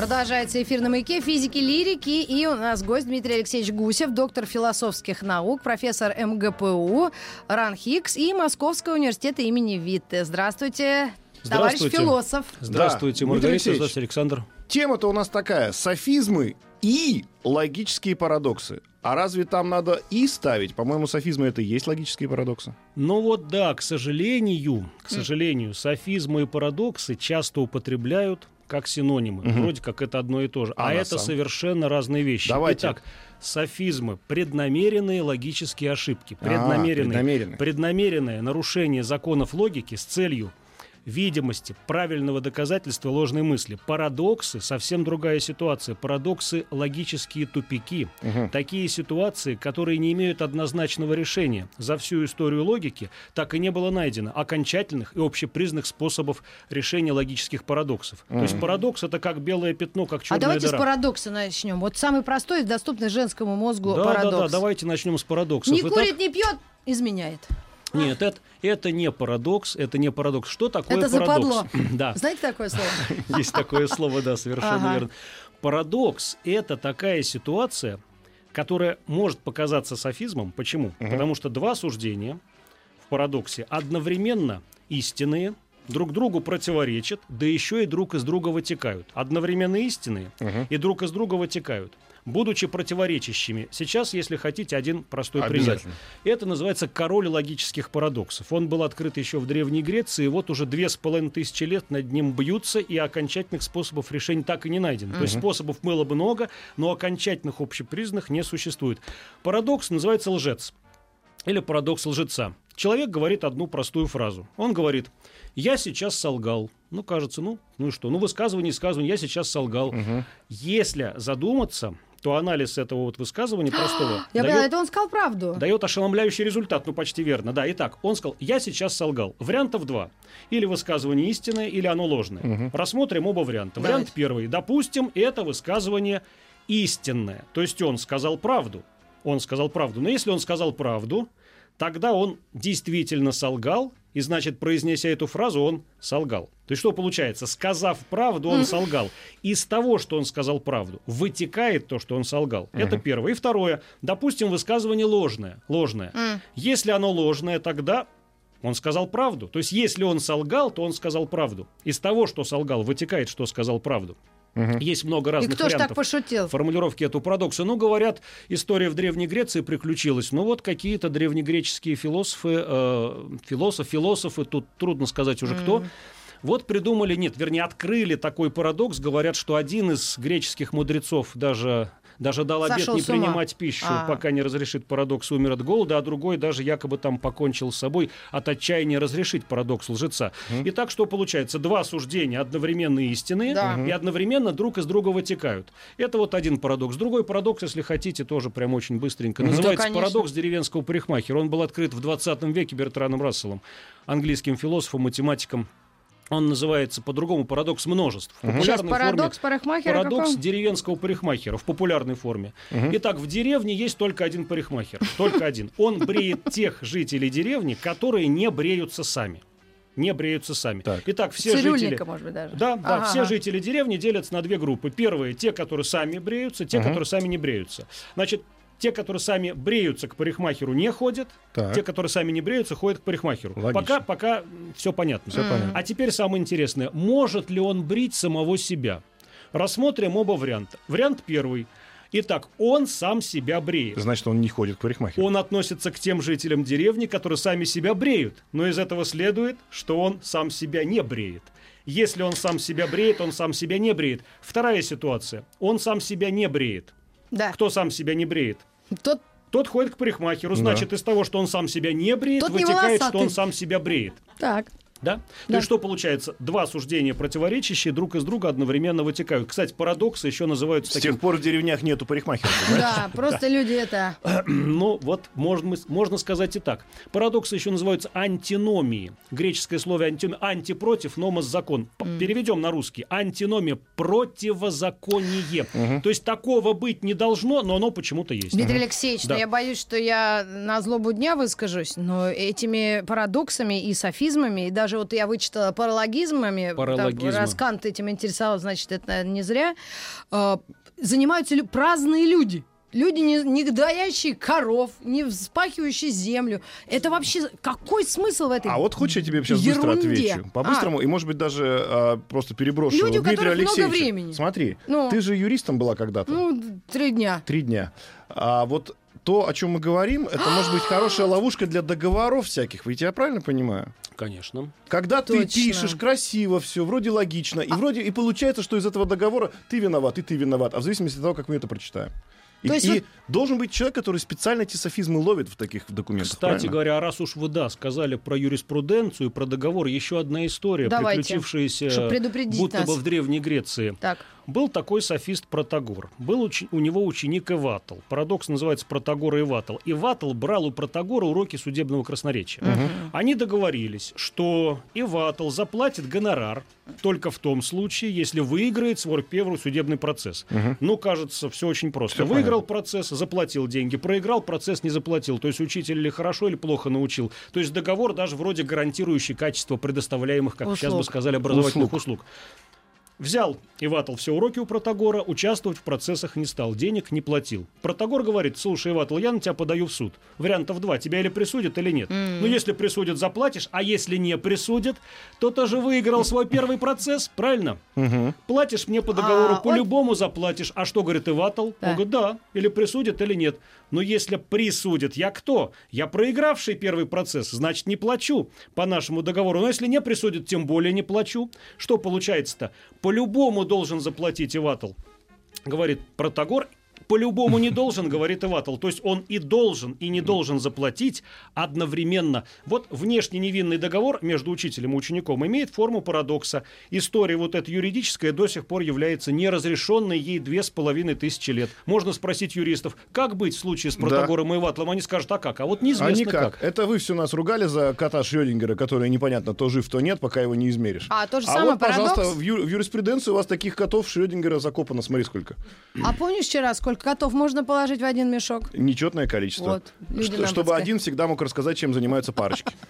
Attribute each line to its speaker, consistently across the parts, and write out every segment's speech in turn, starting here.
Speaker 1: Продолжается эфир на маяке физики, лирики. И у нас гость Дмитрий Алексеевич Гусев, доктор философских наук, профессор МГПУ, РАНХИКС и Московского университета имени Витте. Здравствуйте, товарищ
Speaker 2: Здравствуйте.
Speaker 1: философ.
Speaker 2: Здравствуйте,
Speaker 3: Да,
Speaker 2: Маргарита.
Speaker 3: Алексеевич.
Speaker 2: Здравствуйте, Александр.
Speaker 3: Тема-то у нас такая. Софизмы и логические парадоксы. А разве там надо «и» ставить? По-моему, софизмы — это и есть логические парадоксы.
Speaker 2: Ну вот да, к сожалению, к сожалению, софизмы и парадоксы часто употребляют как синонимы. Вроде как это одно и то же.
Speaker 3: А
Speaker 2: А, это
Speaker 3: самом-
Speaker 2: совершенно разные вещи.
Speaker 3: Давайте.
Speaker 2: Итак, софизмы — преднамеренные логические ошибки.
Speaker 3: А,
Speaker 2: Преднамеренные.
Speaker 3: преднамеренные.
Speaker 2: Преднамеренное нарушение законов логики с целью видимости, правильного доказательства ложной мысли. Парадоксы — совсем другая ситуация. Парадоксы — логические тупики. Такие ситуации, которые не имеют однозначного решения. За всю историю логики так и не было найдено окончательных и общепризнанных способов решения логических парадоксов. То есть парадокс — это как белое пятно, как
Speaker 1: А
Speaker 2: черная
Speaker 1: давайте
Speaker 2: дыра.
Speaker 1: с парадокса начнем. Вот самый простой и доступный женскому мозгу
Speaker 2: да,
Speaker 1: парадокс.
Speaker 2: да, да, давайте начнем с парадоксов.
Speaker 1: Не
Speaker 2: Итак,
Speaker 1: курит, не пьет, изменяет.
Speaker 2: Нет, это, это не парадокс, это не парадокс. Что такое
Speaker 1: Это
Speaker 2: парадокс?
Speaker 1: западло.
Speaker 2: Да.
Speaker 1: Знаете такое слово?
Speaker 2: Есть такое слово, да, совершенно
Speaker 1: Ага.
Speaker 2: верно. Парадокс — это такая ситуация, которая может показаться софизмом. Почему? Потому что два суждения в парадоксе одновременно истинные, друг другу противоречат, да еще и друг из друга вытекают. Одновременно истинные и друг из друга вытекают. Будучи противоречащими. Сейчас, если хотите, один простой пример. Это называется король логических парадоксов. Он был открыт еще в Древней Греции, и вот уже две с половиной тысячи лет над ним бьются, и окончательных способов решения так и не найдено. То есть способов было бы много, но окончательных общепризнанных не существует. Парадокс называется лжец. Или парадокс лжеца. Человек говорит одну простую фразу. Он говорит, я сейчас солгал. Ну, кажется, ну, ну и что? Ну, высказывание, высказывание, я сейчас солгал. Если задуматься, то анализ этого вот высказывания простого
Speaker 1: Я
Speaker 2: дает-
Speaker 1: поняла, это он сказал правду.
Speaker 2: дает ошеломляющий результат, ну почти верно. Да, итак, он сказал, я сейчас солгал. Вариантов два. Или высказывание истинное, или оно ложное. Рассмотрим оба варианта.
Speaker 1: Давайте.
Speaker 2: Вариант первый. Допустим, это высказывание истинное. То есть он сказал правду. Он сказал правду. Но если он сказал правду, тогда он действительно солгал, и значит, произнеся эту фразу, он солгал. То есть что получается? Сказав правду, он солгал. Из того, что он сказал правду, вытекает то, что он солгал. Это первое. И второе. Допустим, высказывание ложное. Ложное. Если оно ложное, тогда он сказал правду. То есть, если он солгал, то он сказал правду. Из того, что солгал, вытекает, что сказал правду. Есть много
Speaker 1: И
Speaker 2: разных
Speaker 1: кто ж так
Speaker 2: вариантов
Speaker 1: пошутил?
Speaker 2: формулировки эту парадокса. Ну, говорят, история в Древней Греции приключилась. Ну, вот какие-то древнегреческие философы, э, философ, философы, тут трудно сказать уже кто, вот придумали, нет, вернее, открыли такой парадокс. Говорят, что один из греческих мудрецов даже, даже дал обет
Speaker 1: Сошел
Speaker 2: не
Speaker 1: с ума.
Speaker 2: принимать пищу,
Speaker 1: А.
Speaker 2: пока не разрешит парадокс, умер от голода, а другой даже якобы там покончил с собой от отчаяния разрешить парадокс лжеца. Итак, что получается? Два суждения одновременно истинные
Speaker 1: Да.
Speaker 2: и одновременно друг из друга вытекают. Это вот один парадокс. Другой парадокс, если хотите, тоже прям очень быстренько. Называется
Speaker 1: конечно.
Speaker 2: парадокс деревенского парикмахера. Он был открыт в 20 веке Бертраном Расселом, английским философом, математиком. Он называется по-другому парадокс множеств. В
Speaker 1: Сейчас
Speaker 2: популярной
Speaker 1: парадокс
Speaker 2: форме
Speaker 1: парикмахера
Speaker 2: Парадокс
Speaker 1: каком?
Speaker 2: деревенского парикмахера в популярной форме. Итак, в деревне есть только один парикмахер. Только один. Он бреет тех жителей деревни, которые не бреются сами. Не бреются сами.
Speaker 3: Так.
Speaker 2: Итак, все жители...
Speaker 1: Может быть, даже.
Speaker 2: Да, да,
Speaker 1: Ага,
Speaker 2: все
Speaker 1: ага.
Speaker 2: жители деревни делятся на две группы. Первые те, которые сами бреются, те, которые сами не бреются. Значит, те, которые сами бреются, к парикмахеру не ходят.
Speaker 3: Так.
Speaker 2: Те, которые сами не бреются, ходят к парикмахеру.
Speaker 3: Логично.
Speaker 2: Пока, пока все понятно.
Speaker 3: Всё понятно.
Speaker 2: А теперь самое интересное. Может ли он брить самого себя? Рассмотрим оба варианта. Вариант первый. Итак, он сам себя бреет.
Speaker 3: Значит, он не ходит к парикмахеру.
Speaker 2: Он относится к тем жителям деревни, которые сами себя бреют. Но из этого следует, что он сам себя не бреет. Если он сам себя бреет, он сам себя не бреет. Вторая ситуация. Он сам себя не бреет.
Speaker 1: Да.
Speaker 2: Кто сам себя не бреет?
Speaker 1: Тот
Speaker 2: Тот ходит к парикмахеру.
Speaker 3: Да.
Speaker 2: Значит, из того, что он сам себя не бреет,
Speaker 1: Тот не
Speaker 2: вытекает, что
Speaker 1: волосатый.
Speaker 2: он сам себя бреет.
Speaker 1: Так.
Speaker 2: Да? То
Speaker 1: Да.
Speaker 2: есть что получается? Два суждения противоречащие друг из друга одновременно вытекают. Кстати, парадоксы еще называются
Speaker 3: С
Speaker 2: таким...
Speaker 3: тех пор в деревнях нету парикмахеров. да?
Speaker 1: Просто люди это...
Speaker 2: Ну, вот можно, можно сказать и так. Парадоксы еще называются антиномии. Греческое слово антиномия. Анти против, номос закон. Переведем на русский. Антиномия противозаконие. То есть такого быть не должно, но оно почему-то есть.
Speaker 1: Дмитрий Алексеевич, ну я боюсь, что я на злобу дня выскажусь, но этими парадоксами и софизмами, и даже вот я вычитала паралогизмами,
Speaker 2: Паралогизмы.
Speaker 1: раз Кант этим интересовался, значит, это, наверное, не зря, э, занимаются праздные люди. Люди, не, не доящие коров, не вспахивающие землю. Это вообще... Какой смысл в этой
Speaker 3: А вот хочешь, я тебе сейчас быстро
Speaker 1: ерунде?
Speaker 3: отвечу? По-быстрому, и, может быть, даже а, просто переброшу
Speaker 1: Люди, у
Speaker 3: Дмитрия
Speaker 1: которых много
Speaker 3: Алексеевича.
Speaker 1: времени.
Speaker 3: Смотри,
Speaker 1: Ну.
Speaker 3: ты же юристом была когда-то.
Speaker 1: Ну, три дня.
Speaker 3: Три дня. А вот то, о чем мы говорим, это может быть хорошая ловушка для договоров всяких. Ведь я правильно понимаю?
Speaker 2: Конечно.
Speaker 3: Когда ты
Speaker 1: Точно.
Speaker 3: пишешь красиво все, вроде логично, и вроде и получается, что из этого договора ты виноват, и ты виноват, а в зависимости от того, как мы это прочитаем. И,
Speaker 1: То есть
Speaker 3: и
Speaker 1: вот-
Speaker 3: должен быть человек, который специально эти софизмы ловит в таких документах.
Speaker 2: Кстати
Speaker 3: правильно?
Speaker 2: говоря, раз уж вы, да, сказали про юриспруденцию про договор, еще одна история,
Speaker 1: Давайте,
Speaker 2: приключившаяся будто
Speaker 1: нас.
Speaker 2: бы в Древней Греции.
Speaker 1: Так.
Speaker 2: Был такой софист Протагор. Был учи- у него ученик Иватл. Парадокс называется Протагор и Иватл. Иватл брал у Протагора уроки судебного красноречия. Они договорились, что Иватл заплатит гонорар только в том случае, если выиграет свой первый судебный процесс. Ну, кажется, все очень просто.
Speaker 3: Всё
Speaker 2: Выиграл процесс, заплатил деньги. Проиграл процесс, не заплатил. То есть учитель или хорошо, или плохо научил. То есть договор даже вроде гарантирующий качество предоставляемых, как сейчас бы
Speaker 1: Услуг.
Speaker 2: сказали, образовательных услуг. Взял Иватл все уроки у Протагора, участвовать в процессах не стал, денег не платил. Протагор говорит, слушай, Иватл, я на тебя подаю в суд. Вариантов два, тебя или присудят, или нет. Ну, если присудят, заплатишь, а если не присудят, то ты же выиграл свой первый процесс, правильно? Платишь мне по договору,
Speaker 1: А,
Speaker 2: по-любому заплатишь. А что говорит Иватл?
Speaker 1: Да.
Speaker 2: Он говорит, да, или присудят, или нет. Но если присудят, я кто? Я проигравший первый процесс, значит, не плачу по нашему договору. Но если не присудят, тем более не плачу. Что получается-то? По-любому должен заплатить Иватл. Говорит Протагор, по-любому не должен, говорит Иватл. То есть он и должен, и не должен заплатить одновременно. Вот внешне невинный договор между учителем и учеником имеет форму парадокса. История вот эта юридическая до сих пор является неразрешенной ей две с половиной тысячи лет. Можно спросить юристов, как быть в случае с Протагором и Иватлом? Они скажут, а как? А вот
Speaker 3: А
Speaker 2: неизвестно
Speaker 3: никак.
Speaker 2: как.
Speaker 3: Это вы все нас ругали за кота Шрёдингера, который непонятно, то жив, то нет, пока его не измеришь.
Speaker 1: А, то же
Speaker 3: а
Speaker 1: самое
Speaker 3: вот, пожалуйста,
Speaker 1: парадокс.
Speaker 3: в, ю- в юриспруденции у вас таких котов Шрёдингера закопано, смотри сколько.
Speaker 1: А помнишь вчера, сколько котов можно положить в один мешок?
Speaker 3: Нечетное количество.
Speaker 1: Вот,
Speaker 3: Что- чтобы один всегда мог рассказать, чем занимаются парочки.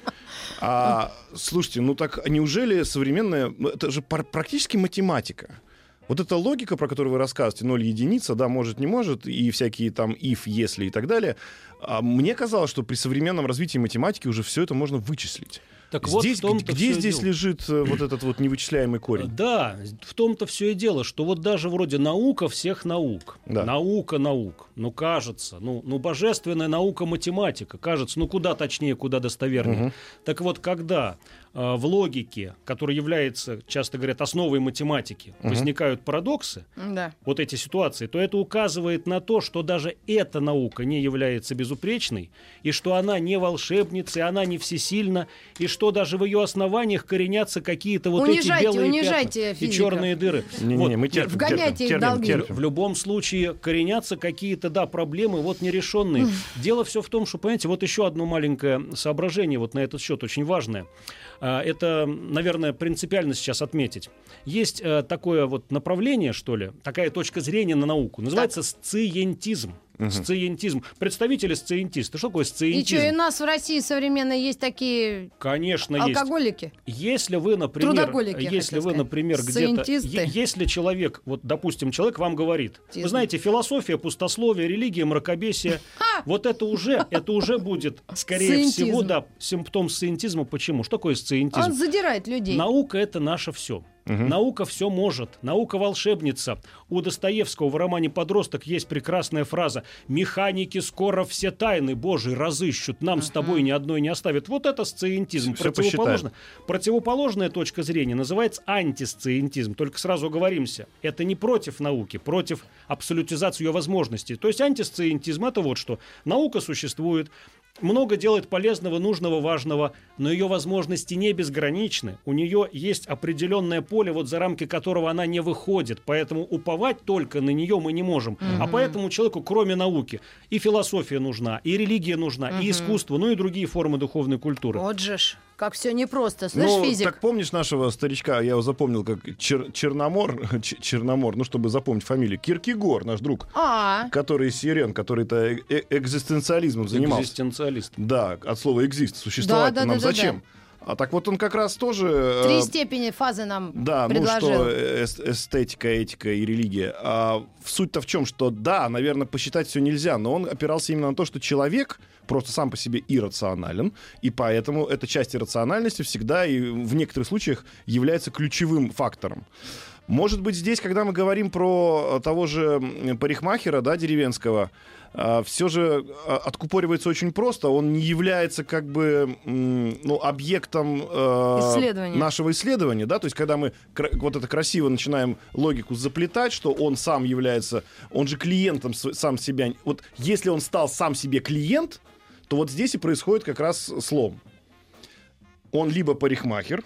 Speaker 3: А, слушайте, ну так неужели современная... ну, Это же практически математика. Вот эта логика, про которую вы рассказываете, 0 единица, да, может, не может, и всякие там if, если и так далее, а, мне казалось, что при современном развитии математики уже все это можно вычислить.
Speaker 2: Так вот,
Speaker 3: здесь,
Speaker 2: в том-то
Speaker 3: где здесь
Speaker 2: дело.
Speaker 3: лежит э, вот этот вот невычисляемый корень?
Speaker 2: Да, в том-то все и дело, что вот даже вроде наука всех наук,
Speaker 3: Да.
Speaker 2: наука наук, ну кажется, ну, ну божественная наука математика, кажется, ну куда точнее, куда достовернее. Так вот, когда в логике, которая является, часто говорят, основой математики, возникают парадоксы,
Speaker 1: Да.
Speaker 2: вот эти ситуации, то это указывает на то, что даже эта наука не является безупречной, и что она не волшебница, и она не всесильна, и что даже в ее основаниях коренятся какие-то вот
Speaker 1: Унижайте,
Speaker 2: эти белые
Speaker 1: унижайте
Speaker 2: пятна и черные дыры.
Speaker 3: Не-не-не,
Speaker 2: Вот.
Speaker 3: мы терпим,
Speaker 1: Вгоняйте
Speaker 3: терпим,
Speaker 1: их долги.
Speaker 3: терпим.
Speaker 2: В любом случае коренятся какие-то, да, проблемы вот нерешенные. Дело все в том, что, понимаете, вот еще одно маленькое соображение вот на этот счет, очень важное. А, Это, наверное, принципиально сейчас отметить. Есть э, такое вот направление, что ли, такая точка зрения на науку. Называется сциентизм. Сциентизм. Представители сциентисты. Что такое
Speaker 1: И
Speaker 2: сциентизм?
Speaker 1: что, и у нас в России современно есть такие
Speaker 2: Конечно, есть.
Speaker 1: алкоголики?
Speaker 2: Если вы, например,
Speaker 1: Трудоголики,
Speaker 2: если вы,
Speaker 1: сказать.
Speaker 2: например, где-то, если человек, вот, допустим, человек вам говорит,
Speaker 1: Тизм.
Speaker 2: вы знаете, философия, пустословие, религия, мракобесие, вот это уже, это уже будет, скорее всего, да, симптом сциентизма. Почему? Что такое сциентизм?
Speaker 1: Он задирает людей.
Speaker 2: Наука это наше все. Наука все может. Наука волшебница. У Достоевского в романе «Подросток» есть прекрасная фраза «Механики скоро все тайны Божьи разыщут, нам с тобой ни одной не оставят». Вот это сциентизм.
Speaker 3: Всё
Speaker 2: Противоположно. Противоположная точка зрения называется антисциентизм. Только сразу оговоримся. Это не против науки, против абсолютизации ее возможностей. То есть антисциентизм это вот что. Наука существует, много делает полезного, нужного, важного, но ее возможности не безграничны. У нее есть определенное поле, вот за рамки которого она не выходит. Поэтому уповать только на нее мы не можем. А поэтому человеку, кроме науки, и философия нужна, и религия нужна, и искусство, ну и другие формы духовной культуры.
Speaker 1: Вот же ж, как все непросто. Слышь,
Speaker 3: ну,
Speaker 1: физик?
Speaker 3: так помнишь нашего старичка, я его запомнил как Чер- Черномор, Ч- Черномор, ну, чтобы запомнить фамилию, Киркегор, наш друг,
Speaker 1: А,
Speaker 3: который из сирен, который-то э- э- экзистенциализмом занимался.
Speaker 2: Экзистенциалист.
Speaker 3: Да, от слова экзист, существовать
Speaker 1: Да, да,
Speaker 3: нам
Speaker 1: да, да,
Speaker 3: зачем? А так вот он как раз тоже... э,
Speaker 1: три степени фазы нам
Speaker 3: Да,
Speaker 1: предложил.
Speaker 3: ну что эс- эстетика, этика и религия. А суть-то в чем, что да, наверное, посчитать все нельзя, но он опирался именно на то, что человек просто сам по себе иррационален, и поэтому эта часть иррациональности всегда и в некоторых случаях является ключевым фактором. Может быть, здесь, когда мы говорим про того же парикмахера, да, деревенского, все же а, откупоривается очень просто. Он не является как бы ну, объектом э,
Speaker 1: Исследования.
Speaker 3: нашего исследования, да, то есть когда мы вот это красиво начинаем логику заплетать, что он сам является, он же клиентом сам себя. Вот если он стал сам себе клиент, то вот здесь и происходит как раз слом. Он либо парикмахер,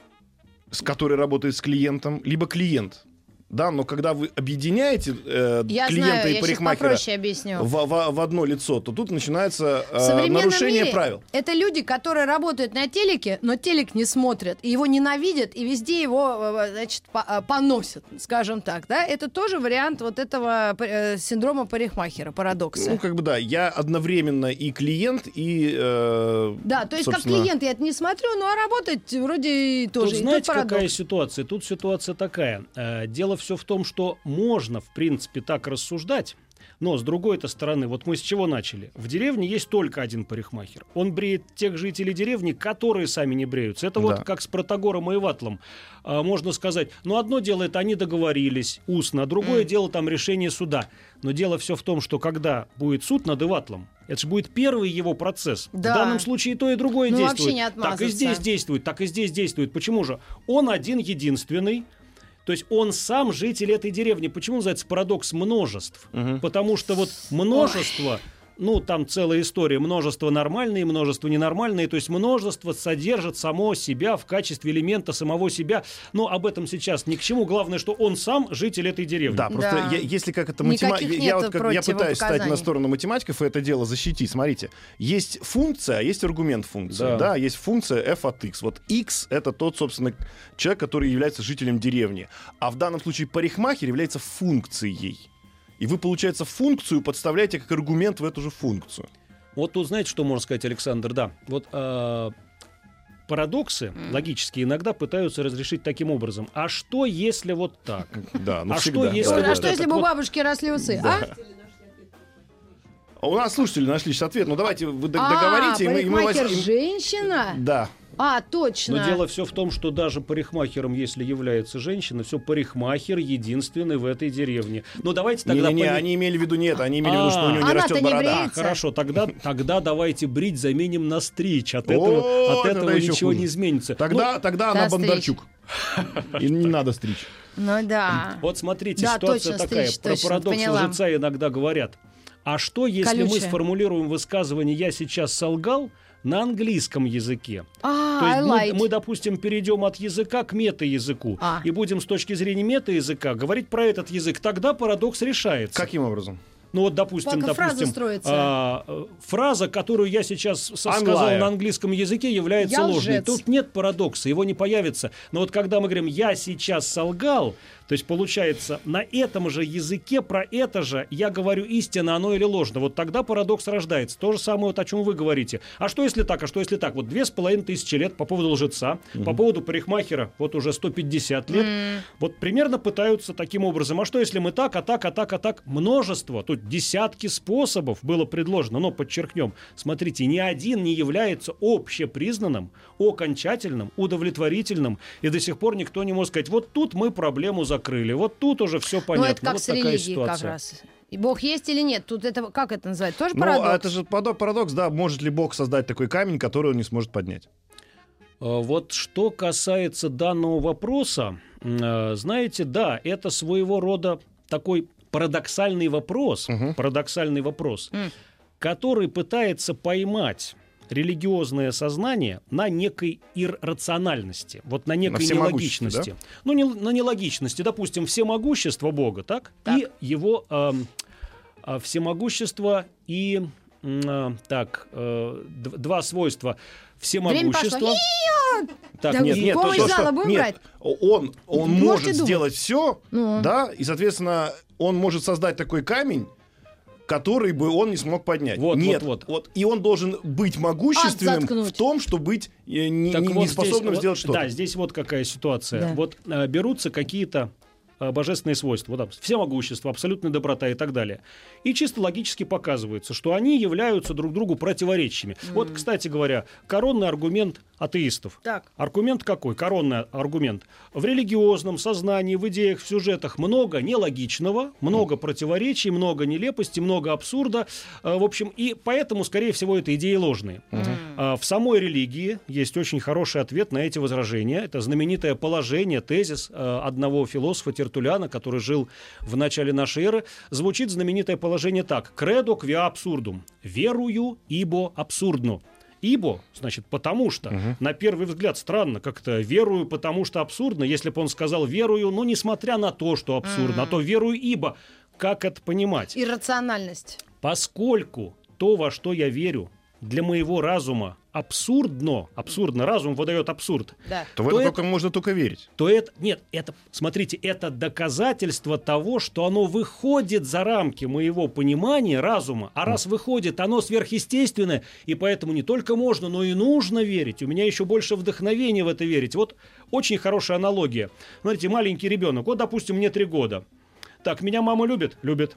Speaker 3: с который работает с клиентом, либо клиент. Да, но когда вы объединяете э,
Speaker 1: Я
Speaker 3: клиента
Speaker 1: знаю,
Speaker 3: и парикмахера в, в- в одно лицо, то тут начинается
Speaker 1: В
Speaker 3: э, нарушение
Speaker 1: мире
Speaker 3: правил.
Speaker 1: это люди, которые работают на телеке, но телек не смотрят, и его ненавидят, и везде его, э, значит, по- э, поносят, скажем так, да? Это тоже вариант вот этого э, синдрома парикмахера, парадокса.
Speaker 3: Ну, как бы да, я одновременно и клиент, и... э,
Speaker 1: да, то есть как
Speaker 3: собственно,
Speaker 1: клиент я это не смотрю, ну а работать вроде и тоже.
Speaker 2: Тут
Speaker 1: И
Speaker 2: знаете,
Speaker 1: парадокс.
Speaker 2: какая ситуация? Тут ситуация такая. Э, Дело все в том, что можно, в принципе, так рассуждать. Но с другой-то стороны, вот мы с чего начали? В деревне есть только один парикмахер. Он бреет тех жителей деревни, которые сами не бреются. Это вот
Speaker 3: Да.
Speaker 2: как с Протагором и Ватлом. А, можно сказать, ну одно дело это они договорились устно, а другое дело там решение суда. Но дело все в том, что когда будет суд над Иватлом, это же будет первый его процесс.
Speaker 1: Да.
Speaker 2: В данном случае и то и другое
Speaker 1: Ну,
Speaker 2: действует. так и здесь действует, так и здесь действует. Почему же? Он один единственный. То есть он сам житель этой деревни. Почему называется парадокс множеств? Потому что вот множество, ну там целая история, множество нормальные, множество ненормальные. То есть множество содержит само себя в качестве элемента самого себя. Но об этом сейчас ни к чему. Главное, что он сам житель этой деревни.
Speaker 3: Да, просто
Speaker 1: Да.
Speaker 3: я- если как это математика... Я, вот как, я пытаюсь стать на сторону математиков и это дело защитить. Смотрите, есть функция, а есть аргумент функции.
Speaker 2: Да.
Speaker 3: Да. есть функция f от x. Вот x — это тот, собственно, человек, который является жителем деревни. А в данном случае парикмахер является функцией. И вы, получается, функцию подставляете как аргумент в эту же функцию.
Speaker 2: Вот тут знаете, что можно сказать, Александр? Да, вот а, парадоксы логические иногда пытаются разрешить таким образом. А что, если вот так?
Speaker 3: Да, ну
Speaker 2: А
Speaker 3: всегда.
Speaker 2: что, если
Speaker 1: Ой,
Speaker 2: вот
Speaker 1: а что, если бы у бабушки росли усы?
Speaker 3: Да.
Speaker 1: А?
Speaker 3: А У нас слушатели нашли сейчас ответ. Ну давайте вы
Speaker 1: А,
Speaker 3: договорите, и мы, и мы возьмем-
Speaker 1: женщина?
Speaker 3: Да.
Speaker 1: А, точно.
Speaker 2: Но дело все в том, что даже парикмахером, если является женщина, все парикмахер единственный в этой деревне. Ну давайте тогда...
Speaker 3: Не-не-не,
Speaker 2: поме-
Speaker 3: они имели в виду не это, они имели в виду, что у него не
Speaker 1: Она-то
Speaker 3: растет
Speaker 1: не
Speaker 3: борода.
Speaker 1: бреет.
Speaker 2: А, хорошо, тогда, тогда давайте брить заменим на стричь. От этого, от
Speaker 3: тогда
Speaker 2: этого ничего не изменится.
Speaker 3: Тогда, тогда
Speaker 1: Да,
Speaker 3: она. Бондарчук. И не надо стричь.
Speaker 1: Ну да.
Speaker 2: Вот смотрите,
Speaker 1: Да,
Speaker 2: ситуация
Speaker 1: точно,
Speaker 2: такая.
Speaker 1: стричь,
Speaker 2: Про
Speaker 1: точно,
Speaker 2: парадокс
Speaker 1: поняла.
Speaker 2: лжеца иногда говорят. А что, если мы сформулируем высказывание «я сейчас солгал» на английском языке?
Speaker 1: А,
Speaker 2: То есть мы, мы, допустим, перейдем от языка к мета-языку
Speaker 1: А.
Speaker 2: и будем с точки зрения мета-языка говорить про этот язык. Тогда парадокс решается.
Speaker 3: Каким образом?
Speaker 2: Ну вот, допустим,
Speaker 1: фраза
Speaker 2: допустим,
Speaker 1: строится?
Speaker 2: а, э, фраза, которую я сейчас сказал на английском языке, является
Speaker 1: Я
Speaker 2: ложной.
Speaker 1: лжец.
Speaker 2: Тут нет парадокса, его не появится. Но вот когда мы говорим «я сейчас солгал», то есть получается на этом же языке про это же я говорю истинно, оно или ложно. Вот тогда парадокс рождается. То же самое, вот о чем вы говорите. А что если так, а что если так? Вот две с половиной тысячи лет по поводу лжеца, по поводу парикмахера, вот уже 150 лет. Вот примерно пытаются таким образом. А что если мы так, а так, а так, а так? Множество, тут десятки способов было предложено. Но подчеркнем, смотрите, ни один не является общепризнанным, окончательным, удовлетворительным. И до сих пор никто не может сказать, вот тут мы проблему закрыли, вот тут уже все
Speaker 1: Ну,
Speaker 2: понятно.
Speaker 1: это как
Speaker 2: вот
Speaker 1: с
Speaker 2: такая
Speaker 1: религией как
Speaker 2: ситуация.
Speaker 1: раз. И Бог есть или нет? Тут это как это называть? Тоже
Speaker 3: Ну,
Speaker 1: парадокс?
Speaker 3: а это же парадокс, да. Может ли Бог создать такой камень, который он не сможет поднять?
Speaker 2: А, Вот что касается данного вопроса, э, знаете, да, это своего рода такой парадоксальный вопрос, парадоксальный вопрос,
Speaker 1: М.
Speaker 2: который пытается поймать религиозное сознание на некой иррациональности, вот на некой
Speaker 3: всемогуществе,
Speaker 2: нелогичности. Ну, не, на нелогичности, допустим, всемогущество Бога, так?
Speaker 1: Так.
Speaker 2: И его а, всемогущество и так э, два свойства всемогущества. Так,
Speaker 1: Да
Speaker 2: нет, нет, то,
Speaker 1: зала
Speaker 2: что-
Speaker 1: будем
Speaker 3: нет,
Speaker 1: брать?
Speaker 3: он, он
Speaker 1: Можете
Speaker 3: может
Speaker 1: думать.
Speaker 3: сделать все,
Speaker 1: Ну.
Speaker 3: да, и, соответственно, он может создать такой камень, который бы он не смог поднять.
Speaker 2: Вот,
Speaker 3: Нет,
Speaker 2: вот, вот.
Speaker 3: И он должен быть могущественным в том, что быть э, не,
Speaker 2: Так
Speaker 3: не-
Speaker 2: вот
Speaker 3: не способным
Speaker 2: здесь,
Speaker 3: сделать
Speaker 2: вот-
Speaker 3: что-то.
Speaker 2: Да, здесь вот какая ситуация.
Speaker 1: Да.
Speaker 2: Вот э, берутся какие-то божественные свойства, вот, там, всемогущество, абсолютная доброта и так далее. И чисто логически показывается, что они являются друг другу противоречиями. Вот, кстати говоря, коронный аргумент атеистов.
Speaker 1: Так.
Speaker 2: Аргумент какой? Коронный аргумент. В религиозном сознании, в идеях, в сюжетах много нелогичного, много противоречий, много нелепости, много абсурда. Э, В общем, и поэтому, скорее всего, это идеи ложные. А В самой религии есть очень хороший ответ на эти возражения. Это знаменитое положение, тезис э, одного философа Тертуляна, который жил в начале нашей эры. Звучит знаменитое положение так. «Кредо квиа абсурдум» – «Верую, ибо абсурдно». Ибо, значит, потому что, на первый взгляд, странно, как-то верую, потому что абсурдно. Если бы он сказал верую, ну, несмотря на то, что абсурдно, а то верую, ибо. Как это понимать?
Speaker 1: Иррациональность.
Speaker 2: Поскольку то, во что я верю, для моего разума абсурдно, абсурдно, разум выдает абсурд,
Speaker 1: Да.
Speaker 3: То в
Speaker 2: то
Speaker 3: это
Speaker 2: это-
Speaker 3: только можно только верить.
Speaker 2: то это, нет, это, смотрите, это доказательство того, что оно выходит за рамки моего понимания разума, а раз выходит, оно сверхъестественное, и поэтому не только можно, но и нужно верить. У меня еще больше вдохновения в это верить. Вот очень хорошая аналогия. Смотрите, маленький ребенок, вот, допустим, мне три года. Так, меня мама любит? Любит.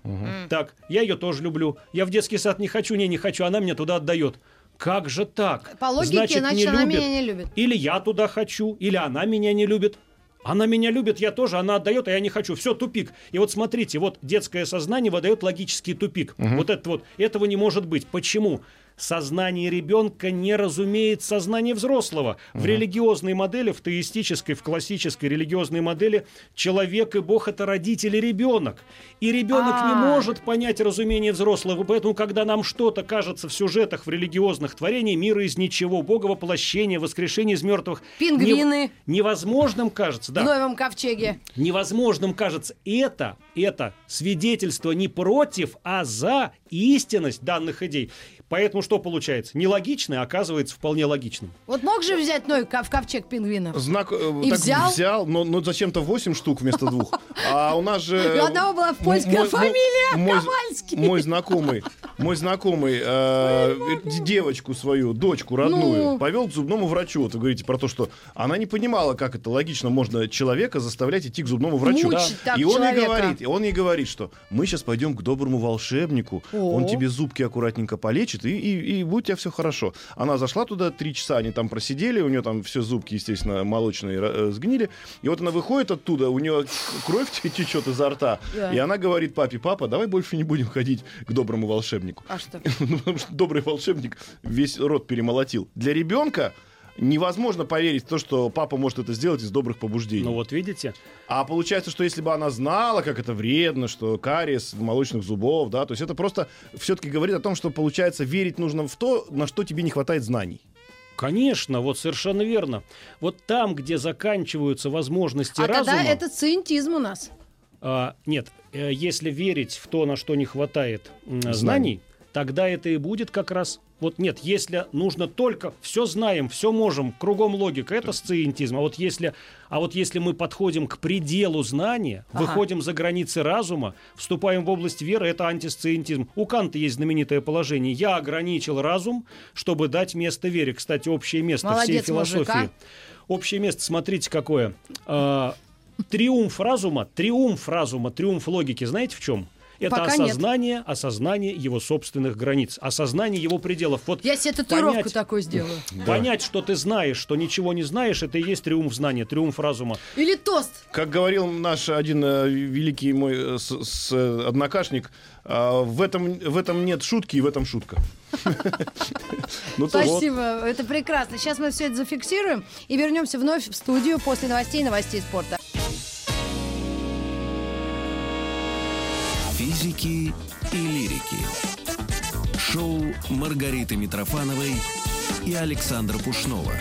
Speaker 2: Так, я ее тоже люблю. Я в детский сад не хочу, не, не хочу, она меня туда отдает. Как же так?
Speaker 1: По логике, значит, она меня не любит.
Speaker 2: Или я туда хочу, или она меня не любит. Она меня любит, я тоже, она отдает, а я не хочу. Все, тупик. И вот смотрите, вот детское сознание выдает логический тупик. Вот это вот, этого не может быть. Почему? Сознание ребенка не разумеет сознание взрослого. В религиозной модели, в теистической, в классической религиозной модели человек и Бог это родитель и ребенок. И ребенок не
Speaker 1: А.
Speaker 2: может понять разумение взрослого. Поэтому, когда нам что-то кажется в сюжетах, в религиозных творениях, мира из ничего, Бога воплощения, воскрешение из мертвых,
Speaker 1: Пингвины.
Speaker 2: не- невозможным кажется, да,
Speaker 1: В Новом ковчеге.
Speaker 2: невозможным кажется. Это, это свидетельство не против, а за истинность данных идей. Поэтому что получается? Нелогичное оказывается вполне логичным.
Speaker 1: Вот мог же взять Ной ков- ковчег пингвинов?
Speaker 3: Знак э,
Speaker 1: И
Speaker 3: так
Speaker 1: взял?
Speaker 3: но, но зачем-то 8 штук вместо двух. А у нас же...
Speaker 1: У одного была польская фамилия,
Speaker 3: мой-
Speaker 1: Ковальский.
Speaker 3: Мой знакомый, мой знакомый э, девочку свою, дочку родную,
Speaker 1: Ну.
Speaker 3: повел к зубному врачу. Вот вы говорите про то, что она не понимала, как это логично можно человека заставлять идти к зубному врачу. И он ей говорит, и он ей говорит, что мы сейчас пойдем к доброму волшебнику,
Speaker 1: О.
Speaker 3: он тебе зубки аккуратненько полечит, и, и, и будет у тебя все хорошо. Она зашла туда, три часа они там просидели, у нее там все зубки, естественно, молочные э, сгнили. И вот она выходит оттуда, у нее кровь те- течет изо рта,
Speaker 1: Да.
Speaker 3: и она говорит папе, папа, давай больше не будем ходить к доброму волшебнику.
Speaker 1: А что?
Speaker 3: Ну, потому что добрый волшебник весь рот перемолотил. Для ребенка невозможно поверить в то, что папа может это сделать из добрых побуждений.
Speaker 2: Ну вот видите?
Speaker 3: А получается, что если бы она знала, как это вредно, что кариес молочных зубов, да, то есть это просто все-таки говорит о том, что получается верить нужно в то, на что тебе не хватает знаний.
Speaker 2: Конечно, вот совершенно верно. Вот там, где заканчиваются возможности
Speaker 1: А
Speaker 2: разума...
Speaker 1: тогда это циентизм у нас.
Speaker 2: А, нет, э, если верить в то, на что не хватает знаний,
Speaker 3: Знаний.
Speaker 2: Тогда это и будет как раз. Вот нет, если нужно только все знаем, все можем, кругом логика, это сциентизм. А вот если, а вот если мы подходим к пределу знания,
Speaker 1: Ага.
Speaker 2: выходим за границы разума, вступаем в область веры, это антисциентизм. У Канта есть знаменитое положение: я ограничил разум, чтобы дать место вере. Кстати, общее место
Speaker 1: Молодец,
Speaker 2: всей философии.
Speaker 1: мужик,
Speaker 2: Общее место, смотрите, какое. А, триумф разума, триумф разума, триумф логики, знаете в чем? Это
Speaker 1: Пока нет.
Speaker 2: осознание, осознание его собственных границ, осознание его пределов. Вот
Speaker 1: Я себе татуировку
Speaker 2: понять,
Speaker 1: такую сделаю.
Speaker 2: понять, что ты знаешь, что ничего не знаешь, это и есть триумф знания, триумф разума.
Speaker 1: Или тост.
Speaker 3: Как говорил наш один э, великий мой э, с, с, э, однокашник, э, в, этом, в этом нет шутки, и в этом шутка. Ну.
Speaker 1: Спасибо, это прекрасно. Сейчас мы все это зафиксируем и вернемся вновь в студию после новостей и новостей спорта.
Speaker 4: Физики и лирики. Шоу Маргариты Митрофановой и Александра Пушнова.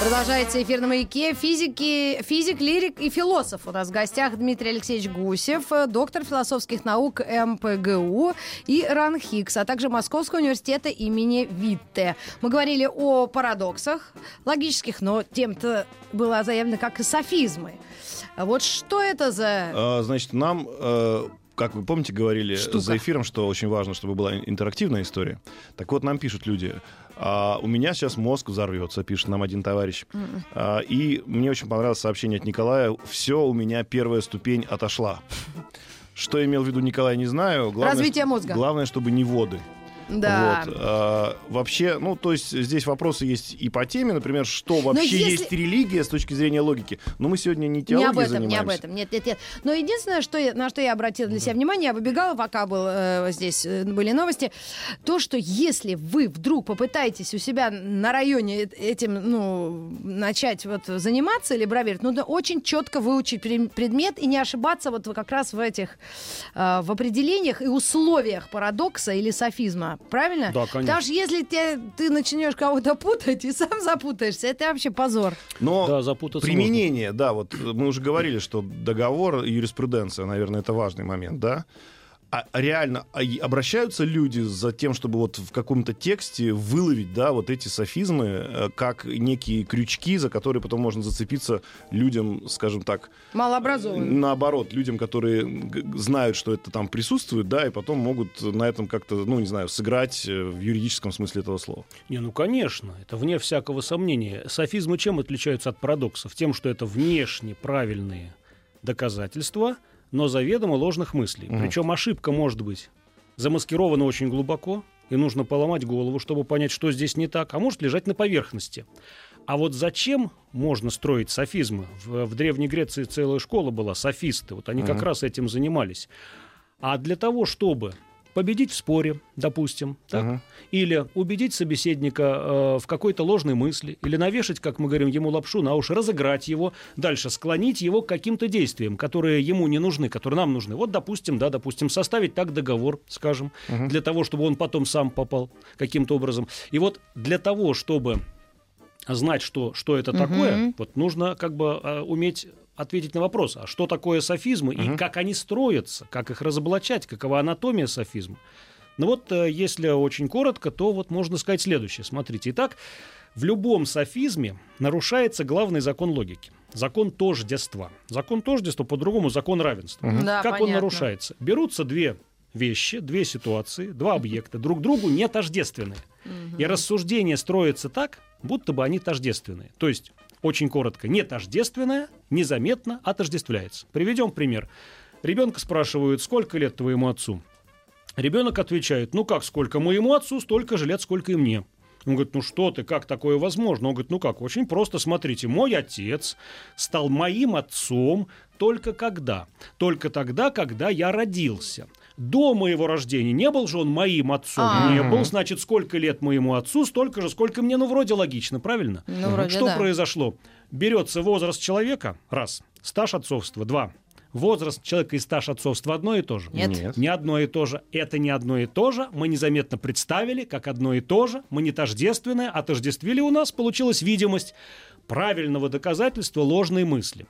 Speaker 1: Продолжается эфир на маяке. Физики, физик, лирик и философ. У нас в гостях Дмитрий Алексеевич Гусев, доктор философских наук МПГУ и Ран Хикс, а также Московского университета имени Витте. Мы говорили о парадоксах логических, но тем-то было заявлено как и софизмы. Вот что это за...
Speaker 3: А, Значит, нам, э, как вы помните, говорили
Speaker 1: Штука.
Speaker 3: за эфиром, что очень важно, чтобы была интерактивная история. Так вот, нам пишут люди, «А, у меня сейчас мозг взорвется, пишет нам один товарищ. А, и мне очень понравилось сообщение от Николая. Все, у меня первая ступень отошла. Что имел в виду Николай, не знаю. Главное,
Speaker 1: Развитие мозга.
Speaker 3: Главное, чтобы не воды.
Speaker 1: Да.
Speaker 3: Вот. А, вообще, ну, то есть здесь вопросы есть и по теме, например, что вообще
Speaker 1: если-
Speaker 3: есть религия с точки зрения логики. Но мы сегодня не
Speaker 1: Не
Speaker 3: теологией
Speaker 1: об этом, не об этом. Нет, нет, нет. Но единственное, что я- на что я обратила для себя внимание, я выбегала, пока был э, здесь э, были новости, то, что если вы вдруг попытаетесь у себя на районе э- этим, ну, начать вот заниматься или бравировать, нужно очень четко выучить предмет и не ошибаться вот как раз в этих, э, в определениях и условиях парадокса или софизма. Правильно?
Speaker 2: Да, конечно.
Speaker 1: Потому что если те- ты начнешь кого-то путать и сам запутаешься, это вообще позор.
Speaker 3: Но
Speaker 2: Да, запутаться
Speaker 3: применение, да, вот мы уже говорили, что договор юриспруденция, наверное, это важный момент, да. А реально а обращаются люди за тем, чтобы вот в каком-то тексте выловить, да, вот эти софизмы, э, как некие крючки, за которые потом можно зацепиться людям, скажем так,
Speaker 1: Малообразованный.
Speaker 3: наоборот, людям, которые знают, что это там присутствует, да, и потом могут на этом как-то, ну, не знаю, сыграть э, в юридическом смысле этого слова.
Speaker 2: Не, ну конечно, это вне всякого сомнения. Софизмы чем отличаются от парадоксов? Тем, что это внешне правильные доказательства, но заведомо ложных мыслей.
Speaker 3: Мгм.
Speaker 2: Причем ошибка может быть замаскирована очень глубоко, и нужно поломать голову, чтобы понять, что здесь не так, а может лежать на поверхности. А вот зачем можно строить софизмы? В, в Древней Греции целая школа была, софисты. Вот они как
Speaker 3: Мгм.
Speaker 2: раз этим занимались. А для того, чтобы победить в споре, допустим, так,
Speaker 3: Мгм.
Speaker 2: или убедить собеседника э, в какой-то ложной мысли, или навешать, как мы говорим, ему лапшу на уши, разыграть его, дальше склонить его к каким-то действиям, которые ему не нужны, которые нам нужны. Вот, допустим, да, допустим, составить так договор, скажем, для того, чтобы он потом сам попал каким-то образом. И вот для того, чтобы знать, что, что это такое, вот нужно как бы э, уметь ответить на вопрос, а что такое софизмы и как они строятся, как их разоблачать, какова анатомия софизма. Ну вот, э, если очень коротко, то вот можно сказать следующее. Смотрите, итак, в любом софизме нарушается главный закон логики. Закон тождества. Закон тождества, по-другому закон равенства.
Speaker 1: Да,
Speaker 2: как он
Speaker 1: понятно.
Speaker 2: нарушается? Берутся две вещи, две ситуации, два объекта, друг другу не тождественные. И рассуждение строится так, будто бы они тождественные. То есть, очень коротко, не тождественное незаметно отождествляется. Приведем пример. Ребенка спрашивают, сколько лет твоему отцу? Ребенок отвечает, ну как, сколько моему отцу, столько же лет, сколько и мне. Он говорит, ну что ты, как такое возможно? Он говорит, ну как, очень просто, смотрите, мой отец стал моим отцом только когда? Только тогда, когда я родился. До моего рождения не был же он моим отцом,
Speaker 1: А.
Speaker 2: не был, значит, сколько лет моему отцу, столько же, сколько мне, ну вроде логично, правильно?
Speaker 1: Ну, вроде
Speaker 2: Что
Speaker 1: да.
Speaker 2: произошло? Берется возраст человека, раз, стаж отцовства, два, возраст человека и стаж отцовства одно и то же?
Speaker 1: Нет.
Speaker 3: Нет.
Speaker 2: Не одно и то же. Это не одно и то же. Мы незаметно представили, как одно и то же. Мы не тождественное, отождествили у нас. Получилась видимость правильного доказательства ложной мысли.